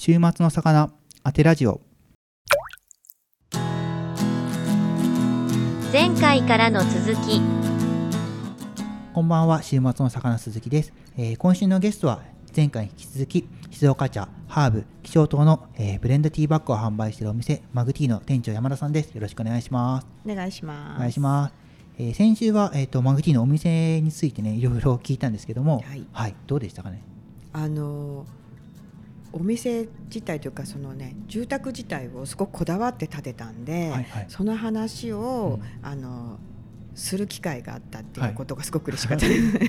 週末の魚当てラジオ。前回からの続き。こんばんは週末の魚鈴木です、えー今週のゲストは前回に引き続き静岡茶ハーブ気象糖の、えーブレンドティーバッグを販売しているお店マグティーの店長山田さんです。よろしくお願いします。お願いします。お願いします、えー先週は、えー、とマグティーのお店についてねいろいろ聞いたんですけども。はい。どうでしたかね？あのお店自体というかそのね住宅自体をすごくこだわって建てたんで、はいはい。その話を、うあのする機会があったってはい。いうことがすごく嬉しかった。です。だ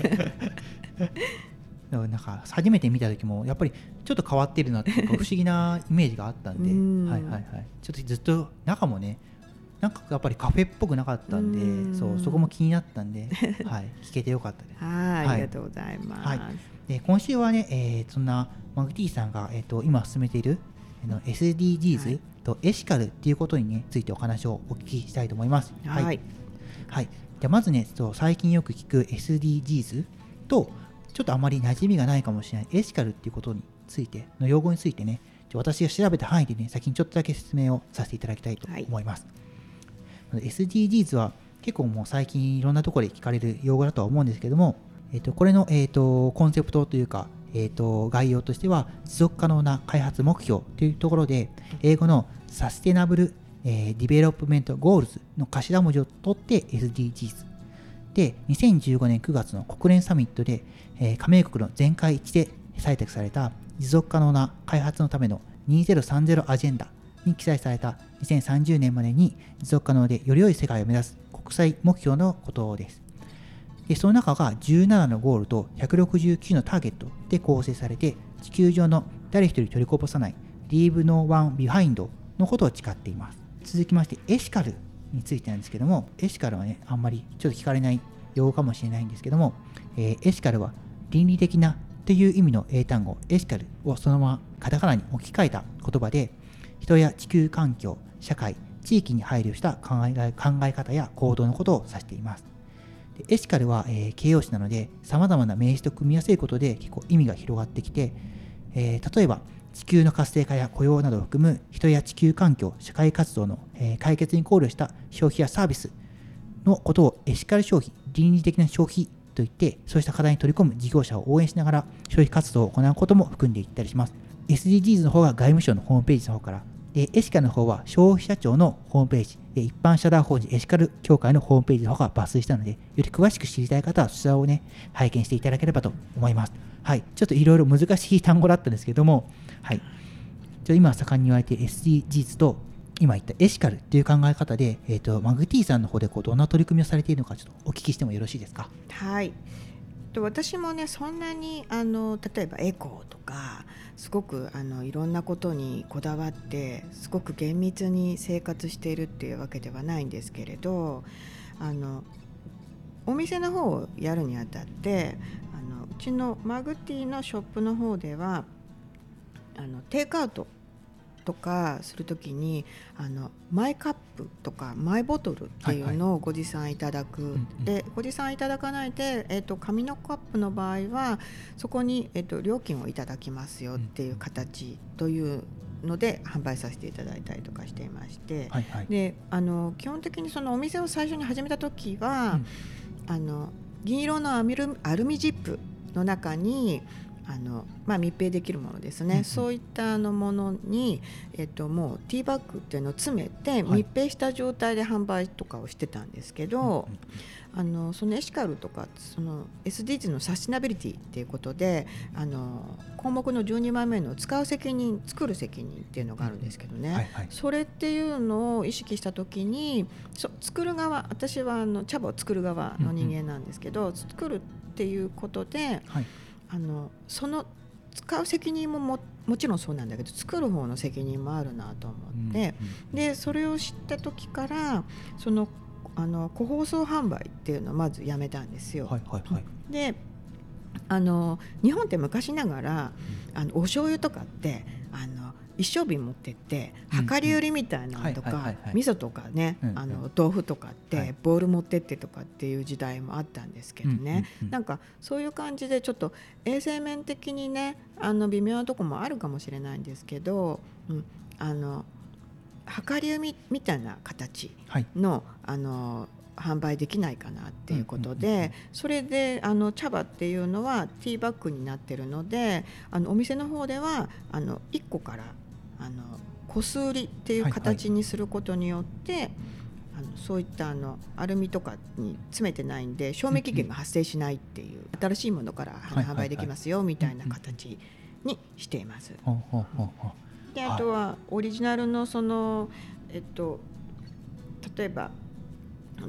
からなんか初めて見た時もやっぱりちょっと変わってるなっていうか不思議なイメージがあったんで。うん。はいはいはい。ちょっとずっと中もねなんかやっぱりカフェっぽくなかったんでうん。そうそこも気になったんで、はい、聞けてよかったです。はい、はい。ありがとうございます。はい。で今週はね、えーそんなマグティーさんが、えー、と今進めているあの SDGs とエシカルっていうことに、ね、ついてお話をお聞きしたいと思います。はい、はい、じゃあまずねそう最近よく聞く SDGs とちょっとあまり馴染みがないかもしれないエシカルっていうことについての用語についてね私が調べた範囲でね先にちょっとだけ説明をさせていただきたいと思います。SDGs は結構もう最近いろんなところで聞かれる用語だとは思うんですけども、えー、とこれの、えー、とコンセプトというか、えー、と概要としては持続可能な開発目標というところで英語の Sustainable、えー、 Development Goals の頭文字を取って SDGs で2015年9月の国連サミットで、えー加盟国の全会一致で採択された持続可能な開発のための2030アジェンダに記載された2030年までに持続可能でより良い世界を目指す国際目標のことです。でその中が17のゴールと169のターゲットで構成されて地球上の誰一人取りこぼさない Leave No One Behind のことを誓っています。続きましてエシカルについてなんですけどもエシカルはねあんまりちょっと聞かれない用語かもしれないんですけども、えーエシカルは倫理的なという意味の英単語エシカルをそのままカタカナに置き換えた言葉で人や地球環境社会地域に配慮した考え考え方や行動のことを指しています。エシカルは、えー形容詞なので様々な名詞と組み合わせることで結構意味が広がってきて、えー例えば地球の活性化や雇用などを含む人や地球環境社会活動の、えー解決に考慮した消費やサービスのことをエシカル消費倫理的な消費といってそうした課題に取り込む事業者を応援しながら消費活動を行うことも含んでいったりします。SDGs の方が外務省のホームページの方からでエシカルの方は消費者庁のホームページで一般社団法人エシカル協会のホームページの方が抜粋したのでより詳しく知りたい方はそちらをね拝見していただければと思います。はい。ちょっといろいろ難しい単語だったんですけどもはい。じゃ今盛んに言われている SDGs と今言ったエシカルっていう考え方で、えー、とマグティーさんの方でこうどんな取り組みをされているのかちょっとお聞きしてもよろしいですか？はい。と私もねそんなにあの例えばエコーとかすごくあのいろんなことにこだわってすごく厳密に生活しているっていうわけではないんですけれどあのお店の方をやるにあたってあのうちのマグティーのショップの方ではあのテイクアウトとかするときにあのマイカップとかマイボトルっていうのをご持参いただく、んうん。でご持参いただかないで、えっと紙のカップの場合はそこに、えっと料金をいただきますよっていう形というので販売させていただいたりとかしていまして、はいはい。であの基本的にそのお店を最初に始めた時は、あの銀色のアルミジップの中にあの、まあ、密閉できるものですね、うんうん。そういったあのものに、えっと、もうティーバッグっていうのを詰めてはい。密閉した状態で販売とかをしてたんですけど、うんうんあのそのエシカルとかその SDGs のサスティナビリティっていうことであの項目の12番目の使う責任作る責任っていうのがあるんですけどね、はいはい。それっていうのを意識した時にそ作る側私はあの茶葉を作る側の人間なんですけど、作るっていうことではいあのその使う責任もももちろんそうなんだけど作る方の責任もあるなと思って、でそれを知った時からそのあの個包装販売っていうのをまずやめたんですよ。はいはいはい。であの日本って昔ながらあのお醤油とかって一升瓶持ってってうん量り売りみたいなのとか味噌とかね、あの豆腐とかっはい。てボール持ってってとかっていう時代もあったんですけどね、なんかそういう感じでちょっと衛生面的にねあの微妙なとこもあるかもしれないんですけど、うん、あの量り売りみたいな形はい。のあの販売できないかなっていうことで、それであの茶葉っていうのはティーバッグになってるのであのお店の方ではあの1個からあの個数売りっていう形にすることによって、あのそういったあのアルミとかに詰めてないんで賞味期限が発生しないっていう、新しいものから販売できますよみたいな形にしています。ではい。あとはオリジナルのそのえっと例えば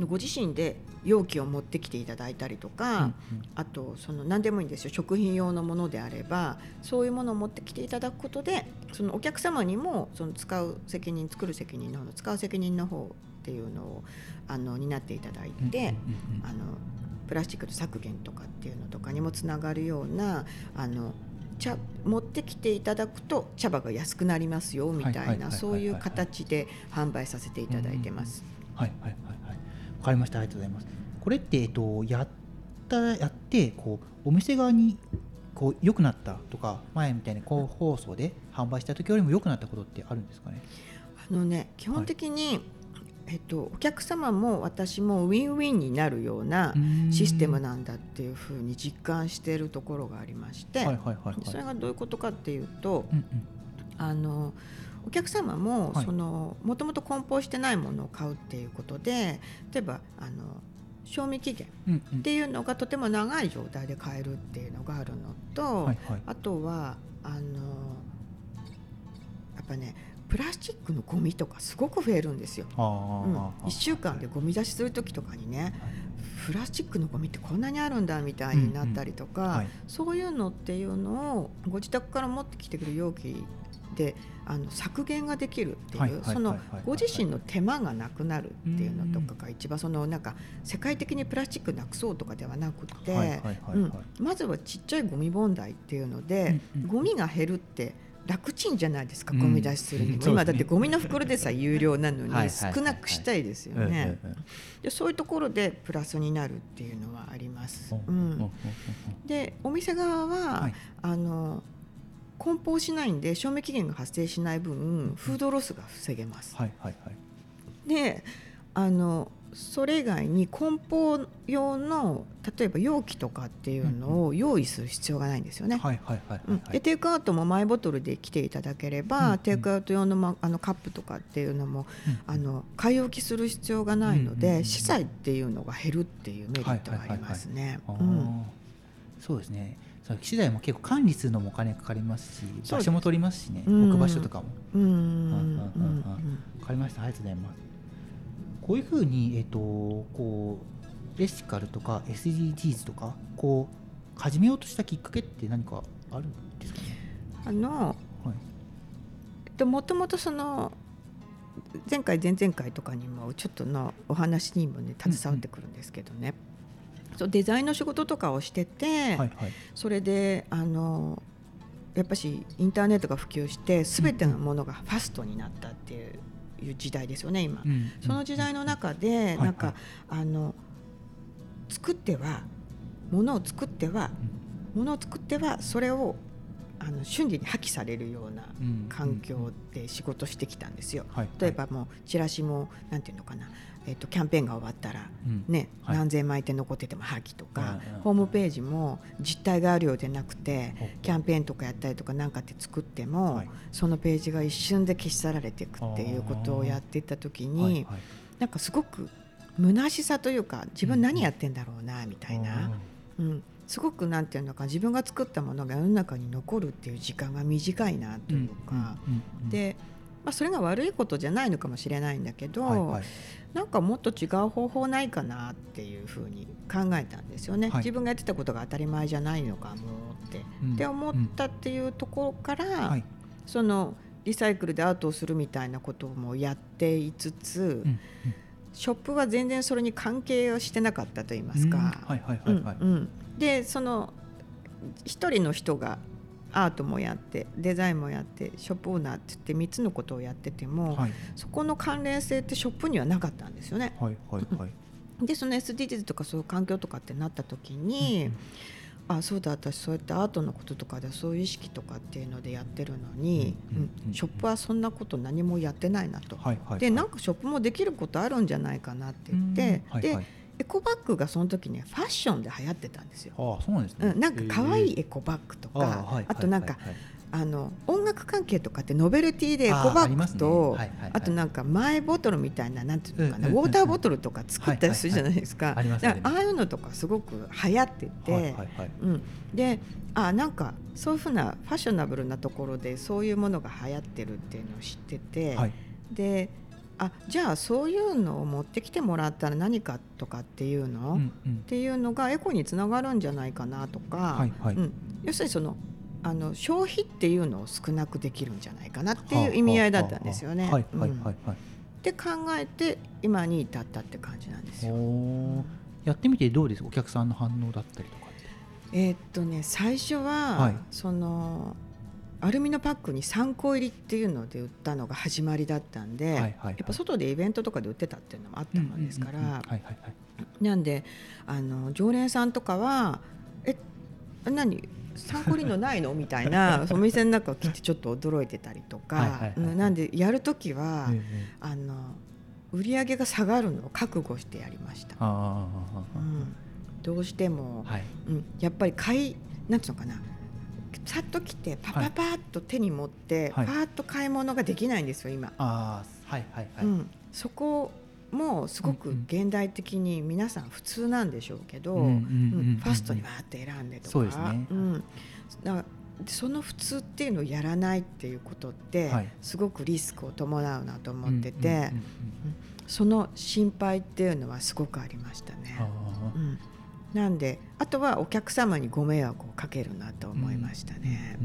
ご自身で容器を持ってきていただいたりとか、うんうん。あとその何でもいいんですよ。食品用のものであればそういうものを持ってきていただくことでそのお客様にもその使う責任作る責任の方の使う責任の方っていうのをあの担っていただいて、うんうんうんうん。あのプラスチックの削減とかっていうのとかにもつながるようなあの茶持ってきていただくと茶葉が安くなりますよみたいなそういう形で販売させていただいてます。はいはいはいはい。わかりました。ありがとうございます。これってえっとやったやってこうお店側にこう良くなったとか前みたいに高放送で販売した時よりも良くなったことってあるんですかね？あのね基本的に、えっと、お客様も私もウィンウィンになるようなシステムなんだっていうふうに実感しているところがありまして、はいはいはいはい。それがどういうことかっていうとうんうんあのお客様ももともと梱包してないものを買うっていうことで例えばあの賞味期限うんうん。っていうのがとても長い状態で買えるっていうのがあるのと、はいはい。あとはあのやっぱねプラスチックのゴミとかすごく増えるんですよ。あうん。あ、1週間でゴミ出しする時とかにねプラスチックのゴミってこんなにあるんだみたいになったりとか、はい。そういうのっていうのをご自宅から持ってきてくる容器であの削減ができるっていう、そのご自身の手間がなくなるっていうのとかが一番そのなんか世界的にプラスチックなくそうとかではなくて、まずはちっちゃいゴミ問題っていうので、ゴミが減るって楽ちんじゃないですか、うん。ゴミ出しするにも、今だってゴミの袋でさえ有料なのに少なくしたいですよね。でそういうところでプラスになるっていうのはあります。う。うん。でお店側は、はい。あの梱包しないんで賞味期限が発生しない分フードロスが防げます。はいはいはい。であのそれ以外に梱包用の例えば容器とかっていうのを用意する必要がないんですよね。はいはいはいうんはい。でテイクアウトもマイボトルで来ていただければ、うんうんテイクアウト用の,、ま、あのカップとかっていうのもうんあの買い置きする必要がないので、資産っていうのが減るっていうメリットがありますね。そうですね。そう機材も結構管理するのもお金かかりますし、す場所も取りますしね、うん置く場所とかも。うんうんうんうんうんうんわかりました。ありがとうございます。こういうふうに、えっ、と、こう、エシカルとか SDGs とか、こう、始めようとしたきっかけって何かあるんですかね？あのはい。えっともともとその前回前々回とかにもちょっとのお話にもね携わってくるんですけどね、そうデザインの仕事とかをしてて、はいはい。それであのやっぱしインターネットが普及して全てのものがファストになったっていういう時代ですよね今。うんその時代の中で、はいなんか、あの作ってはものを作ってはものを作ってはそれをあの瞬時に破棄されるようなうん環境で仕事してきたんですよ。はい例えばもうチラシもなんていうのかな、えっとキャンペーンが終わったらうん。ね、はい。何千枚って残ってても破棄とか、ホームページも実態があるようでなくてキャンペーンとかやったりとかなんかって作っても、はい。そのページが一瞬で消し去られていくっていうことをやっていった時に、はなんかすごく虚しさというか自分何やってんだろうなみたいな、うんすごくなんていうのか自分が作ったものが世の中に残るっていう時間が短いなというか、で、まあ、それが悪いことじゃないのかもしれないんだけど、はいはい。なんかもっと違う方法ないかなっていうふうに考えたんですよね、はい。自分がやってたことが当たり前じゃないのかもって、うん。って思ったっていうところから、はい。そのリサイクルでアートをするみたいなこともやっていつつ、うんショップは全然それに関係をしてなかったと言いますか。でその一人の人がアートもやってデザインもやってショップオーナーって言って3つのことをやってても、はい。そこの関連性ってショップにはなかったんですよね。はいはいはい。でその SDGs とかそういう環境とかってなった時に、あそうだ私そうやってアートのこととかでそういう意識とかっていうのでやってるのに、うんうんうんうん。ショップはそんなこと何もやってないなと。はいはいでなんかショップもできることあるんじゃないかなって言って、でエコバッグがその時ねファッションで流行ってたんですよ。ああそうなんですね、うん、なんか可愛いえエコバッグとーか、ああはいあとなんか、はいはい。あの音楽関係とかってノベルティでエコバッグと、あとなんかマイボトルみたいななんていうのかな、ウォーターボトルとか作ったりするじゃないですか。あああいうのとかすごく流行ってて、うん、であなんかそういうふうなファッショナブルなところでそういうものが流行ってるっていうのを知ってて、はい。であじゃあそういうのを持ってきてもらったら何かとかっていうの、っうんうん。ていうのがエコにつながるんじゃないかなとか、はいはい。うん、要するにそのあの消費っていうのを少なくできるんじゃないかなっていう意味合いだったんですよね。って考えて今に至ったって感じなんですよ。やってみてどうです？お客さんの反応だったりとかえーっとね最初は、はい。そのアルミのパックに3個入りっていうので売ったのが始まりだったんで、はいはいはい。やっぱ外でイベントとかで売ってたっていうのもあったもんですから、なんであの常連さんとかは「え何3個入りのないの?」みたいな お店の中を来てちょっと驚いてたりとか、はいはいはいうんなんでやる時は、ええええ。あの売り上げが下がるのを覚悟してやりました。うん。どうしても、はい。うん、やっぱり買いなんていうのかなさっと来てパパパッと手に持って、はい。パーッと買い物ができないんですよ今、ああはいはいはい、うん、そこもすごく現代的に皆さん普通なんでしょうけど、うんファストにわーって選んでとか。そうですね。ん、だその普通っていうのをやらないっていうことって、はい。すごくリスクを伴うなと思ってて、うんうんうんうんその心配っていうのはすごくありましたね。あうん、なんであとはお客様にご迷惑をかけるなと思いましたね。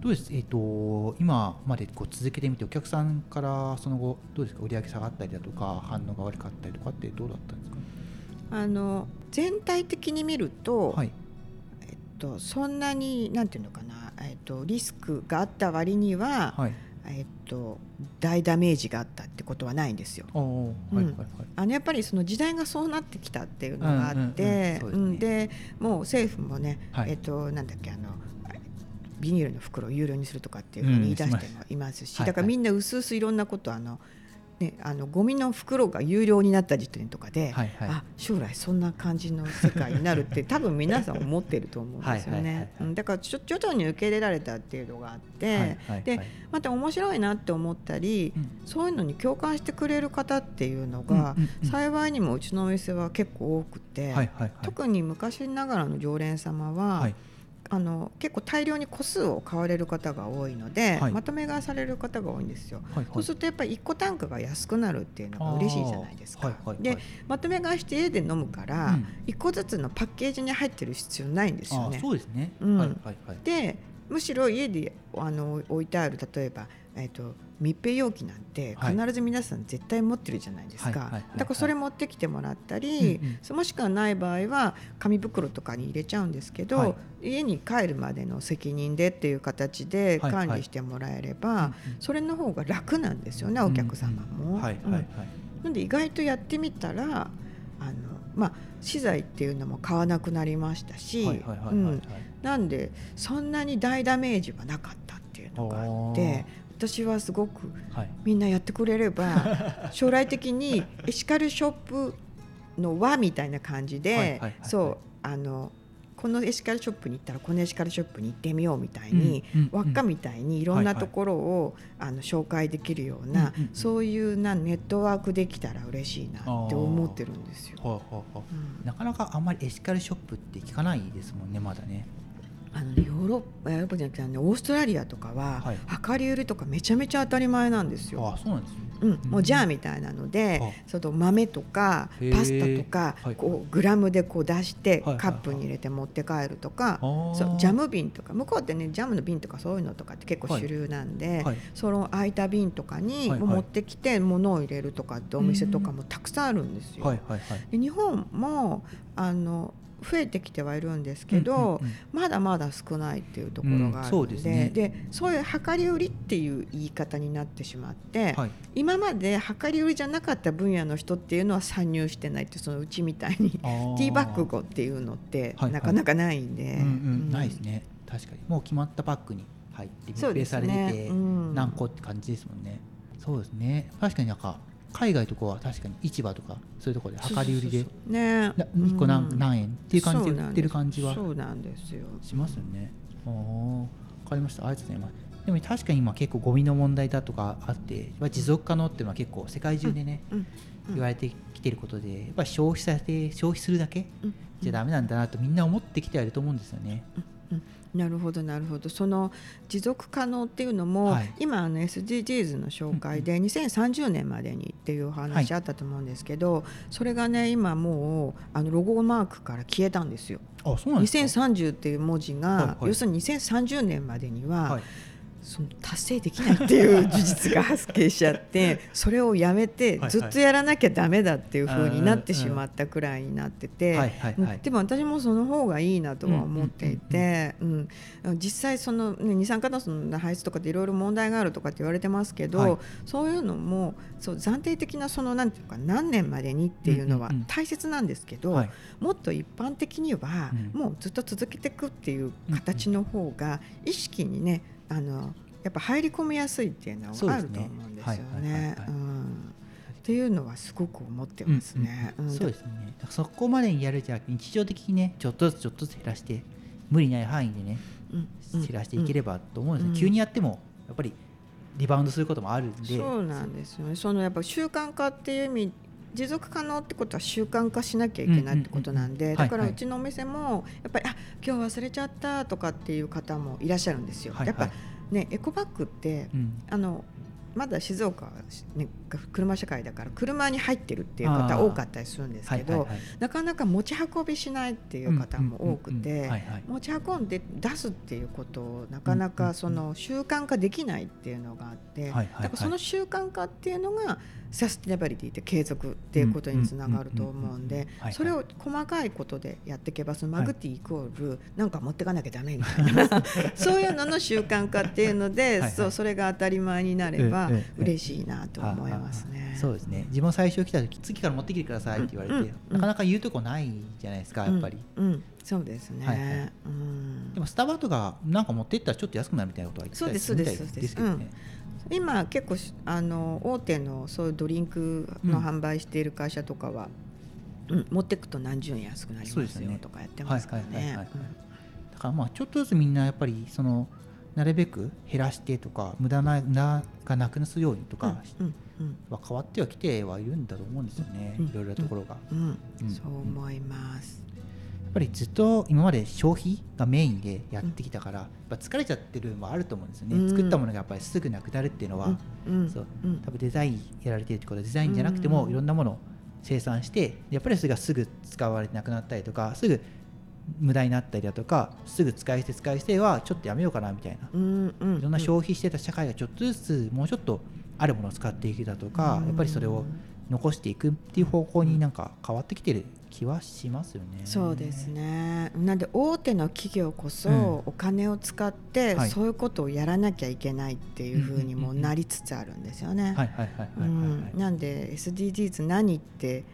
どうです、えー、と今までこう続けてみてお客さんからその後どうですか？売り上げ下がったりだとか反応が悪かったりとかってどうだったんですか、あの全体的に見ると、はい。えっと、そんなになんていうのかな、えっと、リスクがあった割には、はいえっと、大ダメージがあったってことはないんですよ。あのやっぱりその時代がそうなってきたっていうのがあってでもう政府もね、はい。えっとなんだっけあのビニールの袋を有料にするとかっていうふうに言い出してもいますし、うんだからみんなうすうすいろんなことあの、ね、あのゴミの袋が有料になった時点とかで、はいはい。あ将来そんな感じの世界になるって 多分皆さん思ってると思うんですよね。うんだからちょ徐々に受け入れられたっていうのがあって、はいはいはい。でまた面白いなって思ったり、うん。そういうのに共感してくれる方っていうのが、幸いにもうちのお店は結構多くて、はいはいはい。特に昔ながらの常連様は、はいあの結構大量に個数を買われる方が多いので、はい。まとめ買いされる方が多いんですよ。はいそうするとやっぱり1個単価が安くなるっていうのが嬉しいじゃないですか。はいはいはい。でまとめ買いして家で飲むから、うん。1個ずつのパッケージに入ってる必要ないんですよあね。そうですね、うん。はいはいはい。でむしろ家であの置いてある例えば、えー、と密閉容器なんてはい。必ず皆さん絶対持ってるじゃないですか、はい。はい。はい。はい。だからそれ持ってきてもらったり、うんうん。そもしくはない場合は紙袋とかに入れちゃうんですけど、はい。家に帰るまでの責任でっていう形ではい。はい。管理してもらえれば、うんうん。それの方が楽なんですよね、お客様も。はい。はい。はい、なんで意外とやってみたらあの、まあ、資材っていうのも買わなくなりましたし、なんでそんなに大ダメージはなかったっていうのがあって私はすごくはい。みんなやってくれれば 将来的にエシカルショップの輪みたいな感じで、そうあのこのエシカルショップに行ったらこのエシカルショップに行ってみようみたいに、輪っかみたいにいろんないところを、あの紹介できるような、そういうなネットワークできたら嬉しいなって思ってるんですよ。なかなかあんまりエシカルショップって聞かないですもんねまだね。あのねヨーロッパヨーロッパじゃなくてオーストラリアとかは、はい。量り売りとかめちゃめちゃ当たり前なんですよ。あそうなんですねうん、もうジャーみたいなので、その豆とかパスタとか、はい。こうグラムでこう出して、カップに入れて持って帰るとか、そうジャム瓶とか向こうってねジャムの瓶とかそういうのとかって結構主流なんで、はい。その空いた瓶とかに持ってきて物を入れるとかってお店とかもたくさんあるんですよ。日本もあの増えてきてはいるんですけど、うんうんうん。まだまだ少ないっていうところがあるので,、うんそうですね。でそういう量り売りっていう言い方になってしまって、はい。今まで量り売りじゃなかった分野の人っていうのは参入してないってそのうちみたいにティーバッグゴっていうのってはいなかなかないんで、うんうんうん。ないですね。確かに。もう決まったパックに入って密閉されてね。てうん。何個って感じですもんね。そうですね。確かになんか海外とかは確かに市場とかそういうところで量り売りでそう。そうそうね。な1個何,、うん。何円？っていう感じで売ってる感じは。そうなんですよ。しますよね。わかりました。ありがとうございます。でも確かに今結構ゴミの問題だとかあって、まあ持続可能っていうのは結構世界中でね、言われてきてることで、やっぱり消費させて消費するだけうん。じゃダメなんだなとみんな思ってきてはいると思うんですよね。うんなるほどなるほどその持続可能っていうのも、はい今あの SDGs の紹介で2030年までにっていうお話あったと思うんですけど、それがね今もうあのロゴマークから消えたんですよ。あ、そうなんですか？2030っていう文字が、はいはい要するに2030年までには、はい。その達成できないっていう事実が発生しちゃって それをやめてはいずっとやらなきゃダメだっていう風になってしまったくらいになってて、はいはいはい。でも私もその方がいいなとは思っていて、うん。実際その、ね、二酸化炭素の排出とかでいろいろ問題があるとかって言われてますけど、はい。そういうのもそう暫定的なそのなんていうか何年までにっていうのは大切なんですけど、はい。もっと一般的には、うん。もうずっと続けていくっていう形の方が意識にねあのやっぱ入り込みやすいっていうのはあると思うんですよね。っていうのはすごく思ってますね。そうですね。そこまでにやるじゃなくて日常的にね、ちょっとずつちょっとずつ減らして、無理ない範囲でね、減らしていければと思うんですよ、うん急にやってもやっぱりリバウンドすることもあるんで。そうなんですよね。そのやっぱ習慣化っていう意味持続可能ってことは習慣化しなきゃいけないってことなんで、だからはいうはい。ちのお店もやっぱりあ今日忘れちゃったとかっていう方もいらっしゃるんですよ。はいやっぱはいねエコバッグってうん。あのまだ静岡は、ね、車社会だから車に入ってるっていう方多かったりするんですけど、はいはいはい。なかなか持ち運びしないっていう方も多くうんうんうんうん。て持ち運んで出すっていうことをなかなうんうんうんかその習慣化できないっていうのがあって、はいはいはい。だからその習慣化っていうのがサステナビリティって継続っていうことにつながると思うんではいはい。それを細かいことでやっていけばそのマグティイコールなんか持ってかなきゃダメみたいな。そういうのの習慣化っていうのではいはい。そうそれが当たり前になれば嬉しいなと思いますね。そうですね。自分最初来た時次から持ってきてくださいって言われて、なかなか言うとこないじゃないですかやっぱり、うん、うんそうですね。はいはい。うん。でもスタバとかなんか持ってったらちょっと安くなるみたいなことは言ってたりするみたいそうですそうですです。けどね、今結構しあの大手のそういうドリンクの販売している会社とかは、うん持ってくと何十円安くなりますよとかやってますから。ね。うん。だからまあちょっとずつみんなやっぱりそのなるべく減らしてとか無駄な無駄がなくなすようにとかうんうんは変わってはきてはいるんだと思うんですよね、うん。いろいろなところが、うんうん。うん。そう思います。やっぱりずっと今まで消費がメインでやってきたから、やっぱ疲れちゃってるのもあると思うんですよね、うん。作ったものがやっぱりすぐなくなるっていうのは、うん。そう。うん。多分デザインやられてるってことはデザインじゃなくても、うん。いろんなものを生産してやっぱりそれがすぐ使われてなくなったりとかすぐ無駄になったりだとかすぐ使い捨て使い捨てはちょっとやめようかなみたいな、うん。うん。いろんな消費してた社会がちょっとずつもうちょっとあるものを使っていくだとか、やっぱりそれを残していくっていう方向になんか変わってきてる気はしますよね。そうですね。なんで大手の企業こそうん。お金を使ってはい。そういうことをやらなきゃいけないっていうふうにもなりつつあるんですよね。なんで SDGs 何って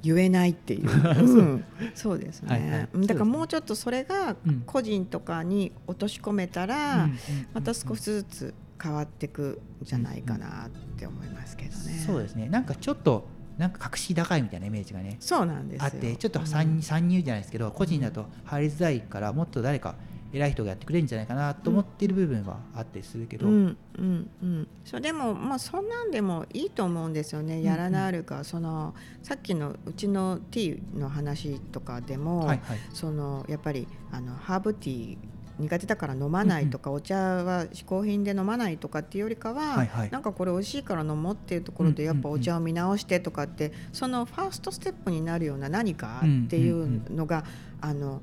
言えないっていう、うん。そう。ですね、はいはい。うん。だからもうちょっとそれがうん。個人とかに落とし込めたうんら、また少しずつ変わっていくんじゃないかなって思いますけどね。そうですね。なんかちょっとなんか格式高いみたいなイメージがねそうなんですよ。あってちょっと参,、うん。参入じゃないですけど個人だと入りづらいからもっと誰か偉い人がやってくれるんじゃないかなと思ってる部分はあったりするけど、うんうんうん、そうでもまあそんなんでもいいと思うんですよね、やらなあるかそのさっきのうちのティーの話とかでも、はいはい。そのやっぱりあのハーブティー苦手だから飲まないとか、お茶は嗜好品で飲まないとかっていうよりかは、はいはい。なんかこれ美味しいから飲もうっていうところでやっぱお茶を見直してとかって、そのファーストステップになるような何かっていうのが、あの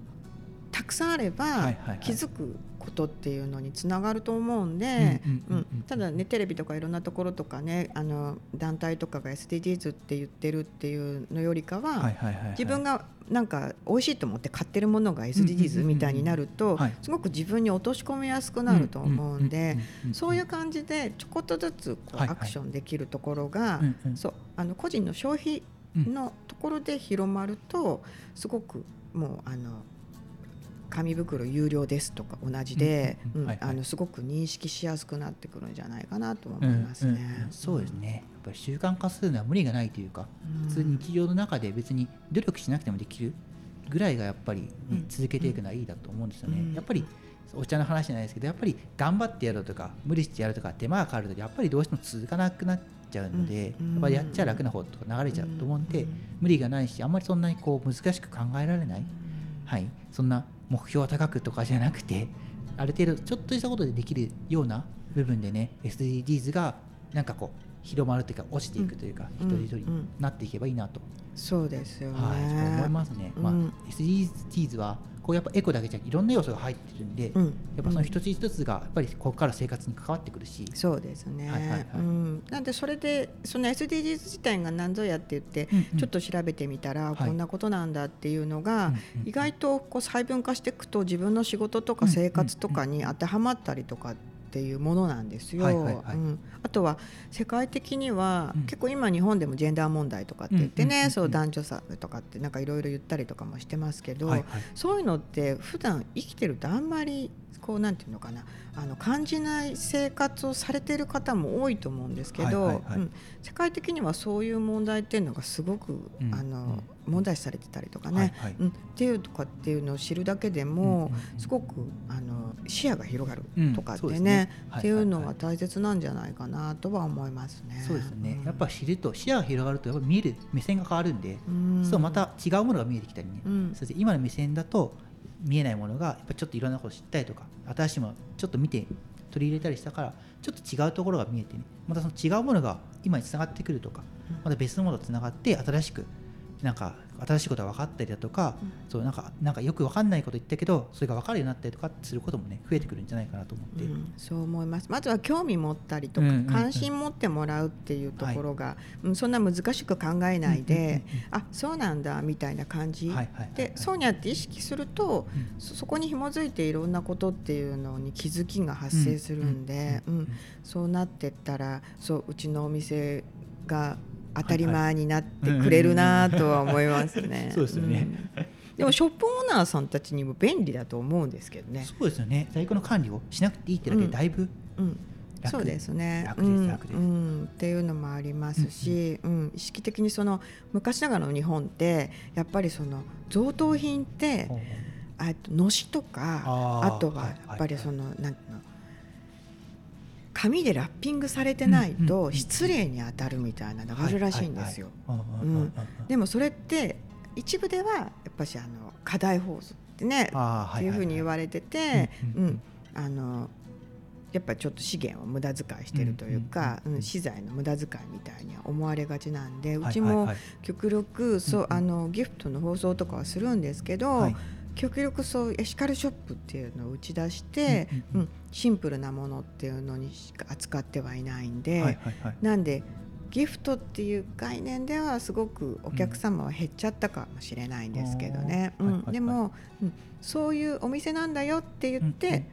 たくさんあれば、気づくことっていうのにつながると思うんで、ただねテレビとかいろんなところとかねあの団体とかが SDGs って言ってるっていうのよりかは、自分がなんか美味しいと思って買ってるものが SDGs みたいになるとはい。すごく自分に落とし込みやすくなると思うんでそういう感じでちょこっとずつこうアクションできるところがそうあの個人の消費のところで広まるとすごくもうあの紙袋有料ですとか同じですごく認識しやすくなってくるんじゃないかなと思いうんますね。うんうん。そうですね。やっぱり習慣化するのは無理がないというかうん。普通に日常の中で別に努力しなくてもできるぐらいがやっぱり続けていくのはいいだと思うんですよね、うん。やっぱりお茶の話じゃないですけどやっぱり頑張ってやるとか無理してやるとか手間がかかるとやっぱりどうしても続かなくなっちゃうので、うん。やっぱりやっちゃ楽な方とか流れちゃうと思うんで、うん。無理がないしあんまりそんなにこう難しく考えられない、はい、そんな目標を高くとかじゃなくてある程度ちょっとしたことでできるような部分でね SDGs がなんかこう広まるというか落ちていくというか、うん一人一人うんなっていけばいいなと、そうですよね。はい、思いますね。まあうん SDGs はこうやっぱエコだけじゃいろんな要素が入ってるんで、うん。やっぱその一つ一つがやっぱりここから生活に関わってくるし、そうですね、はいはいはい。うん、なんでそれでその SDGs 自体が何ぞやって言って、うんうん。ちょっと調べてみたら、はい。こんなことなんだっていうのが、うんうん意外とこう細分化していくと自分の仕事とか生活とかに当てはまったりとかっていうものなんですよ。あとは世界的には、うん。結構今日本でもジェンダー問題とかって言ってね、そう男女差とかってなんかいろいろ言ったりとかもしてますけど、そういうのって普段生きてるとあんまりこうなんていうのかな。あの感じない生活をされてる方も多いと思うんですけど、うん。世界的にはそういう問題っていうのがすごく、うん。あのうん。問題視されてたりとかね、はいはい。うん、っていうとかっていうのを知るだけでも、すごくあの視野が広がるうん。とかってね,、ね。はいっていうのは大切なんじゃないかなとは思いますね。そうですね、ん。やっぱ知ると視野が広がるとやっぱ見える目線が変わるんで、うん。そうまた違うものが見えてきたりね、うん。そして今の目線だと見えないものがやっぱちょっといろんなこと知ったりとか新しいものちょっと見て取り入れたりしたからちょっと違うところが見えてね。またその違うものが今につながってくるとかまた別のものとつながって新しくなんか新しいことが分かったりだとか、そうなんかなんかよく分かんないこと言ったけどそれが分かるようになったりとかすることもね増えてくるんじゃないかなと思って、うん、そう思います。まずは興味持ったりとか、うんうんうん。関心持ってもらうっていうところが、うんそんな難しく考えないで、うんうんうんうん。あそうなんだみたいな感じ、はいはいはいはい。でそうにゃって意識すると、うん。そそこに紐づいていろんなことっていうのに気づきが発生するんで、うんうんうん。うん。そうなってったらそううちのお店が当たり前になってくれるなとは思いますね。そうですよね。うん。でもショップオーナーさんたちにも便利だと思うんですけどね。そうですよね。在庫の管理をしなくていいってだけでだいぶ、うん、楽。そうですね。楽ですうん。楽です。うん。っていうのもありますし、うん意識的にその昔ながらの日本ってやっぱりその贈答品ってあとのしとかあとははい。やっぱりその、なんていうの紙でラッピングされてないと失礼に当たるみたいなのがあるらしいんですよ。でもそれって一部ではやっぱしあの過大放送ってねっていうふうに言われてて、うんあのやっぱりちょっと資源を無駄遣いしてるというか、うん資材の無駄遣いみたいには思われがちなんで、うちも極力そう、あのギフトの放送とかはするんですけど、はい極力そうエシカルショップっていうのを打ち出して、うんうんうん。うんシンプルなものっていうのにしか扱ってはいないんで、はいはいはい。なんでギフトっていう概念ではすごくお客様は減っちゃったかもしれないんですけどね、うんんうはいはい。はいでも、うん。そういうお店なんだよって言って、うんうん。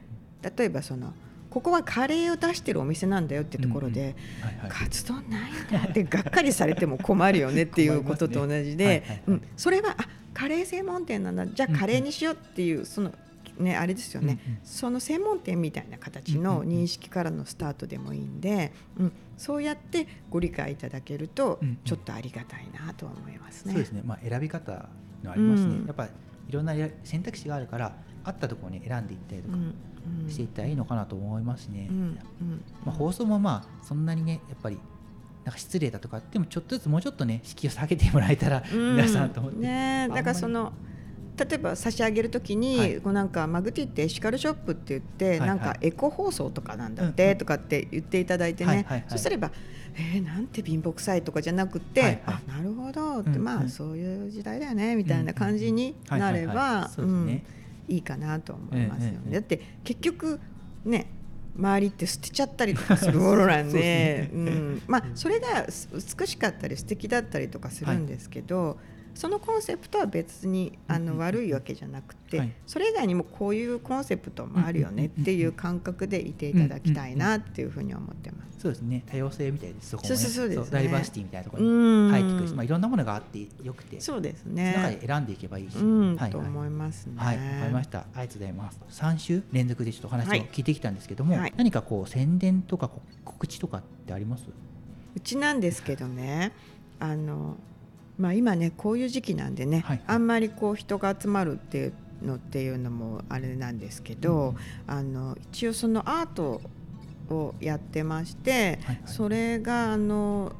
例えばそのここはカレーを出してるお店なんだよってところで、はいはい。カツ丼ないんだってがっかりされても困るよねっていうことと同じ困りますねではいはいはい。うん。それはあカレー専門店なんだ。じゃあカレーにしようっていうそのねあれですよね、うんうん。その専門店みたいな形うんうんうんの認識からのスタートでもいいんで、うん、そうやってご理解いただけるとうんうん。ちょっとありがたいなとは思いますね。そうですね、まあ、選び方のありますね、うん。やっぱりいろんな選択肢があるからあったところに選んでいったりとかうんうん。していったらいいのかなと思いますね、うんうん。まあ、放送もまあそんなにねやっぱりなんか失礼だとかでもちょっとずつもうちょっとね敷居を下げてもらえたらうん。皆さんと思って、ねだからその例えば差し上げるときに、はい。こうなんかマグティってエシカルショップって言って、いはい。なんかエコ包装とかなんだっうんうん。てとかって言っていただいてね。はいはいはい。そしたらばえー、なんて貧乏くさいとかじゃなくて、はいはいあなるほどって、うんうん。まあそういう時代だよねみたいな感じになればいいかなと思いますよね。うんうんうんだって結局ね周りって捨てちゃったりとかするものなんで ね。うん。まあそれがす美しかったり素敵だったりとかするんですけど、そのコンセプトは別にあの悪いわけじゃなくて、はいそれ以外にもこういうコンセプトもあるよねっていう感覚でいていただきたいなっていうふうに思ってます。そうですね多様性みたいですそこもねそうそうそうですねダイバーシティみたいなところうにん入ってくるし、まあ、いろんなものがあってよくてそうですその中ね。で選んでいけばいいし、うん、はいはいと思いますね。はい、わかりました。ありがとうございます。3週連続でちょっとお話を聞いてきたんですけども、はい何かこう宣伝とかこ告知とかってあります？うちなんですけどね、あのまあ今ねこういう時期なんでね、はい。あんまりこう人が集まるっていうのっていうのもあれなんですけど、あの一応そのアートをやってまして、はいはい。それがあの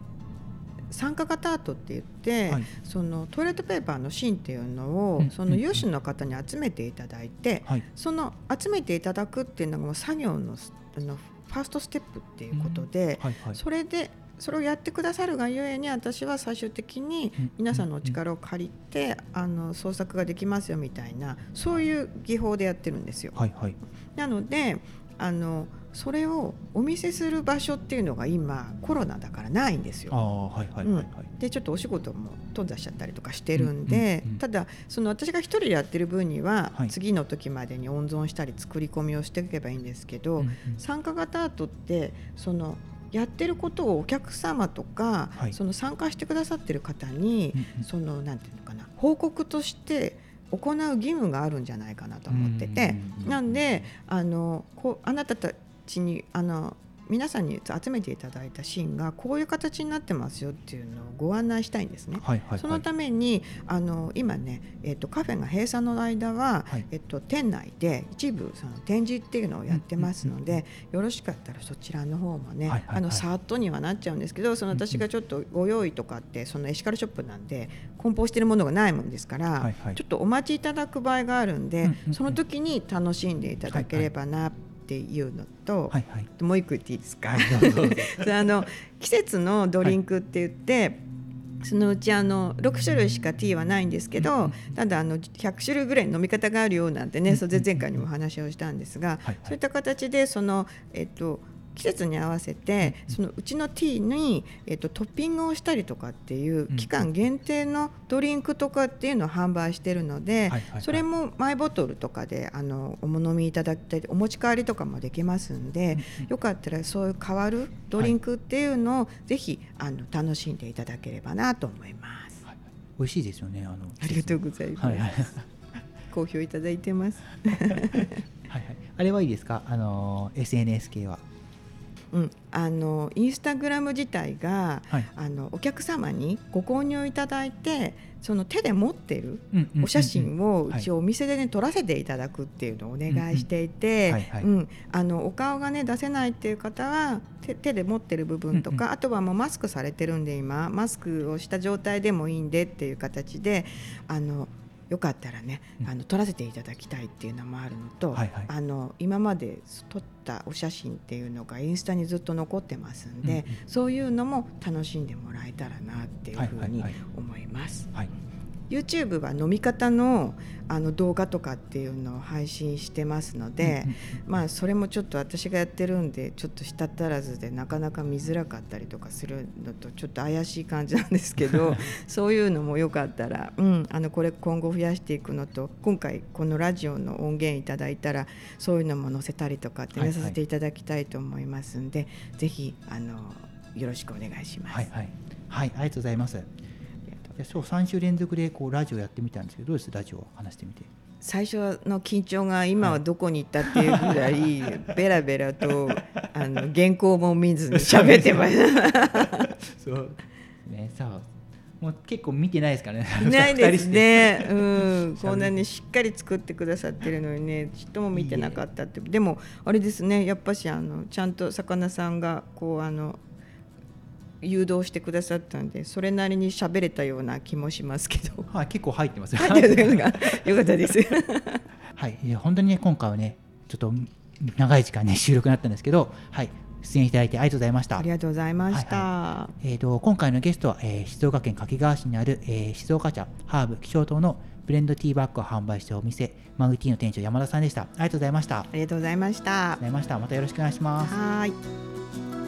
参加型アートって言って、はい。そのトイレットペーパーの芯っていうのを、うんその有志の方に集めていただいて、はい。その集めていただくっていうのがもう作業のあのファーストステップっていうことで、はいはい。それでそれをやってくださるがゆえに私は最終的にうん皆さんのお力を借りて、あの創作ができますよみたいなそういう技法でやってるんですよ。はいはい。なのであのそれをお見せする場所っていうのが今コロナだからないんですよ。はいはいはいはい。でちょっとお仕事も頓挫しちゃったりとかしてるんで、うんうんうんただその私が一人でやってる分には、はい次の時までに温存したり作り込みをしていけばいいんですけど、うんうん参加型アートってそのやってることをお客様とか、はい。その参加してくださってる方に、うんうん。そのなんていうのかな報告として行う義務があるんじゃないかなと思ってて、うんうんうんなんであのこうあなたたちにあの皆さんに集めていただいたシーンがこういう形になってますよっていうのをご案内したいんですね。はいはいはい。そのためにあの今ね、えっとカフェが閉鎖の間は、はい。えっと店内で一部その展示っていうのをやってますので、よろしかったらそちらの方もね、はいはいはい。あのさーっとにはなっちゃうんですけどそのうんうん私がちょっとご用意とかってそのエシカルショップなんで梱包してるものがないもんですから、はいはい。ちょっとお待ちいただく場合があるんで、うんうんうん。その時に楽しんでいただければなっていうのと、はいはい。もう一個言っていいですか、はい あの季節のドリンクって言って、そのうちあの6種類しかティーはないんですけど、ただあの100種類ぐらい飲み方があるよなんてね、それ前回にもお話をしたんですが、はいはい。そういった形でその、えっと、季節に合わせてそのうちのティーに、えっと、トッピングをしたりとかっていううん期間限定のドリンクとかっていうのを販売してるので、それもマイボトルとかであのお飲みいただきたいお持ち帰りとかもできますんで、よかったらそういう変わるドリンクっていうのをぜひあの楽しんでいただければなと思います。はい美味しいですよねあの。ありがとうございます。好評いただいてます。はいはい。あれはいいですか？あの SNS 系は。うん、あのインスタグラム自体が、はい。あのお客様にご購入いただいてその手で持ってるお写真をはい。うちお店でね撮らせていただくっていうのをお願いしていてお顔がね出せないっていう方は手手で持ってる部分とか、うんうん。あとはもうマスクされてるんで今マスクをした状態でもいいんでっていう形であのよかったらね、うんあの撮らせていただきたいっていうのもあるのと、はいはいあの今まで撮ったお写真っていうのがインスタにずっと残ってますんで、うんうんそういうのも楽しんでもらえたらなっていうふうにはいはいはい思います。はい。YouTube は飲み方のあの動画とかっていうのを配信してますので、まあそれもちょっと私がやってるんでちょっと舌足らずでなかなか見づらかったりとかするのとちょっと怪しい感じなんですけど そういうのもよかったら、うん、あのこれ今後増やしていくのと今回このラジオの音源いただいたらそういうのも載せたりとかってね、させていただきたいと思いますんでぜひあのよろしくお願いします。はいはいはいありがとうございます。でそう3週連続でこうラジオやってみたんですけどどうです？ラジオ話してみて。最初の緊張が今はどこに行ったっていうぐらいベラベラと あの原稿も見ずに喋ってました。そうねさあもう結構見てないですからね。ないです。ね。うん、こんなにしっかり作ってくださってるのにね、ちっとも見てなかったって。でもあれですね、やっぱしあのちゃんと魚さんがこうあの誘導してくださったんで、それなりに喋れたような気もしますけど。はい結構入ってますよ。よかったです。はい、いや本当にね、今回はね、ちょっと長い時間ね、収録になったんですけど、はい、出演いただいてありがとうございました。ありがとうございました。はえー、と今回のゲストは、えー静岡県掛川市にある、えー静岡茶、ハーブ、気象糖のブレンドティーバッグを販売しているお店、マグティーの店長、山田さんでした。ありがとうございました。ありありがとうございましたがとう。ございました。またよろしくお願いします。はーい。